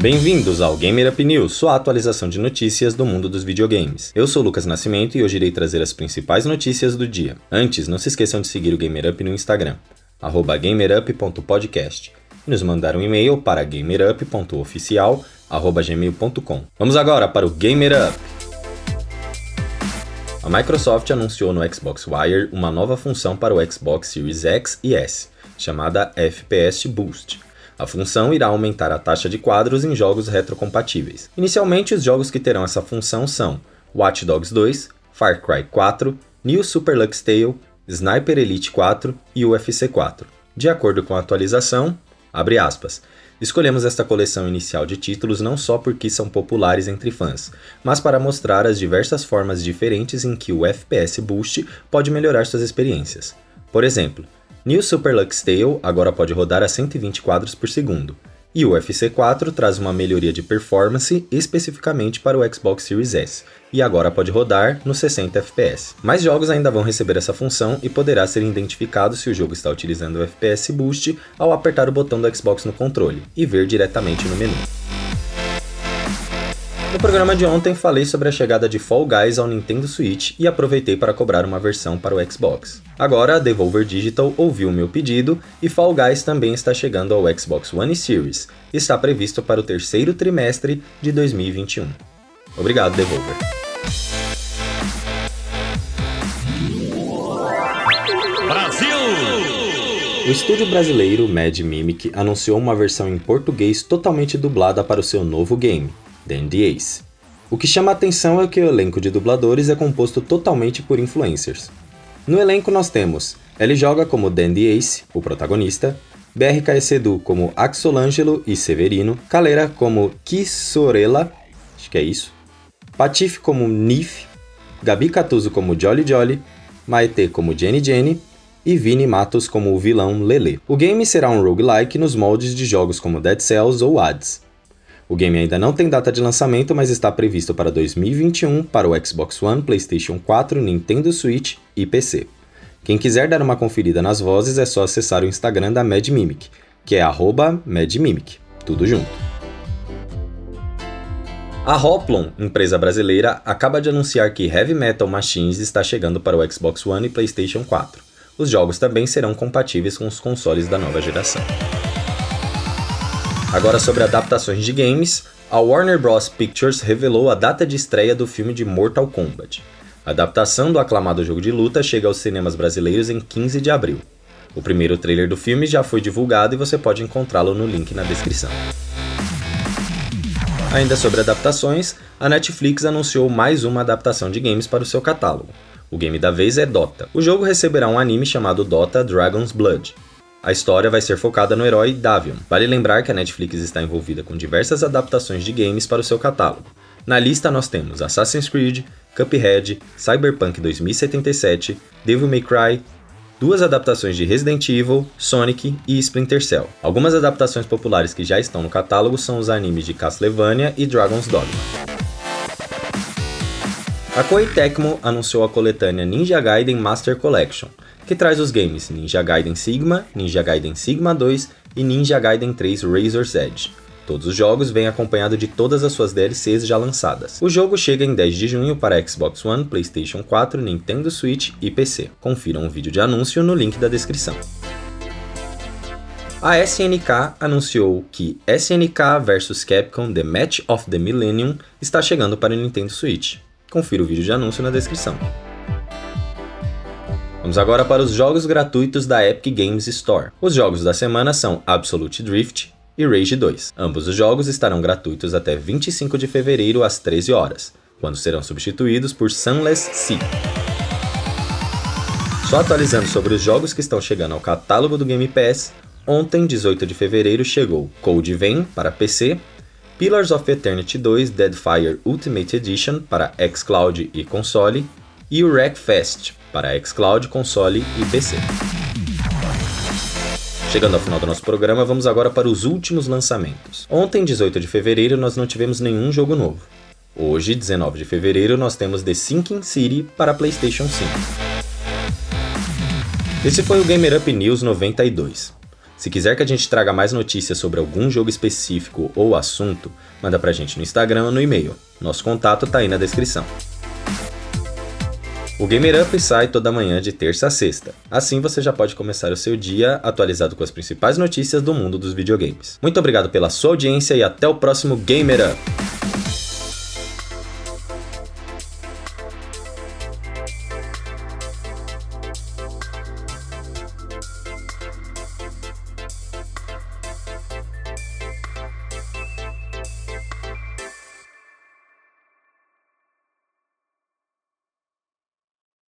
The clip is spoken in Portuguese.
Bem-vindos ao Gamer Up News, sua atualização de notícias do mundo dos videogames. Eu sou Lucas Nascimento e hoje irei trazer as principais notícias do dia. Antes, não se esqueçam de seguir o Gamer Up no Instagram, gamerup.podcast, e nos mandar um e-mail para gamerup.oficial.gmail.com. Vamos agora para o Gamer Up! A Microsoft anunciou no Xbox Wire uma nova função para o Xbox Series X e S chamada FPS Boost a função irá aumentar a taxa de quadros em jogos retrocompatíveis. Inicialmente, os jogos que terão essa função são Watch Dogs 2, Far Cry 4, New Super Lux Tale, Sniper Elite 4 e UFC 4. De acordo com a atualização, abre aspas, Escolhemos esta coleção inicial de títulos não só porque são populares entre fãs, mas para mostrar as diversas formas diferentes em que o FPS Boost pode melhorar suas experiências. Por exemplo, New Super Lux Tale agora pode rodar a 120 quadros por segundo, e o UFC 4 traz uma melhoria de performance especificamente para o Xbox Series S, e agora pode rodar nos 60 FPS. Mais jogos ainda vão receber essa função e poderá ser identificado se o jogo está utilizando o FPS Boost ao apertar o botão do Xbox no controle e ver diretamente no menu. No programa de ontem falei sobre a chegada de Fall Guys ao Nintendo Switch e aproveitei para cobrar uma versão para o Xbox. Agora a Devolver Digital ouviu o meu pedido e Fall Guys também está chegando ao Xbox One Series. Está previsto para o terceiro trimestre de 2021. Obrigado, Devolver. Brasil! O estúdio brasileiro Mad Mimic anunciou uma versão em português totalmente dublada para o seu novo game, Dandy Ace. O que chama a atenção é que o elenco de dubladores é composto totalmente por influencers. No elenco nós temos ele joga como Dandy Ace, o protagonista, BRK Sedu como Axolangelo e Severino, Calera como Kisorela, acho que é isso, Patife como Nif, Gabi Catuso como Jolly Jolly, Maete como Jenny Jenny e Vini Matos como o vilão Lele. O game será um roguelike nos moldes de jogos como Dead Cells ou Hades. O game ainda não tem data de lançamento, mas está previsto para 2021 para o Xbox One, PlayStation 4, Nintendo Switch e PC. Quem quiser dar uma conferida nas vozes é só acessar o Instagram da Mad Mimic, que é @madmimic, tudo junto. A Hoplon, empresa brasileira, acaba de anunciar que Heavy Metal Machines está chegando para o Xbox One e PlayStation 4. Os jogos também serão compatíveis com os consoles da nova geração. Agora sobre adaptações de games, a Warner Bros. Pictures revelou a data de estreia do filme de Mortal Kombat. A adaptação do aclamado jogo de luta chega aos cinemas brasileiros em 15 de abril. O primeiro trailer do filme já foi divulgado e você pode encontrá-lo no link na descrição. Ainda sobre adaptações, a Netflix anunciou mais uma adaptação de games para o seu catálogo. O game da vez é Dota. O jogo receberá um anime chamado Dota Dragon's Blood, a história vai ser focada no herói Davion. Vale lembrar que a Netflix está envolvida com diversas adaptações de games para o seu catálogo. Na lista nós temos Assassin's Creed, Cuphead, Cyberpunk 2077, Devil May Cry, duas adaptações de Resident Evil, Sonic e Splinter Cell. Algumas adaptações populares que já estão no catálogo são os animes de Castlevania e Dragon's Dogma. A Koei Tecmo anunciou a coletânea Ninja Gaiden Master Collection, que traz os games Ninja Gaiden Sigma, Ninja Gaiden Sigma 2 e Ninja Gaiden 3 Razor's Edge. Todos os jogos vêm acompanhado de todas as suas DLCs já lançadas. O jogo chega em 10 de junho para Xbox One, PlayStation 4, Nintendo Switch e PC. Confiram o vídeo de anúncio no link da descrição. A SNK anunciou que SNK vs Capcom The Match of the Millennium está chegando para o Nintendo Switch. Confira o vídeo de anúncio na descrição. Vamos agora para os jogos gratuitos da Epic Games Store. Os jogos da semana são Absolute Drift e Rage 2. Ambos os jogos estarão gratuitos até 25 de fevereiro às 13 horas, quando serão substituídos por Sunless Sea. Só atualizando sobre os jogos que estão chegando ao catálogo do Game Pass, ontem, 18 de fevereiro, chegou Code Vein para PC, Pillars of Eternity 2 Deadfire Ultimate Edition para xCloud e console, e o Wreckfest para xCloud, console e PC. Chegando ao final do nosso programa, vamos agora para os últimos lançamentos. Ontem, 18 de fevereiro, nós não tivemos nenhum jogo novo. Hoje, 19 de fevereiro, nós temos The Sinking City para PlayStation 5. Esse foi o Gamer Up News 92. Se quiser que a gente traga mais notícias sobre algum jogo específico ou assunto, manda pra gente no Instagram ou no e-mail. Nosso contato tá aí na descrição. O Gamer Up sai toda manhã de terça a sexta. Assim você já pode começar o seu dia atualizado com as principais notícias do mundo dos videogames. Muito obrigado pela sua audiência e até o próximo Gamer Up!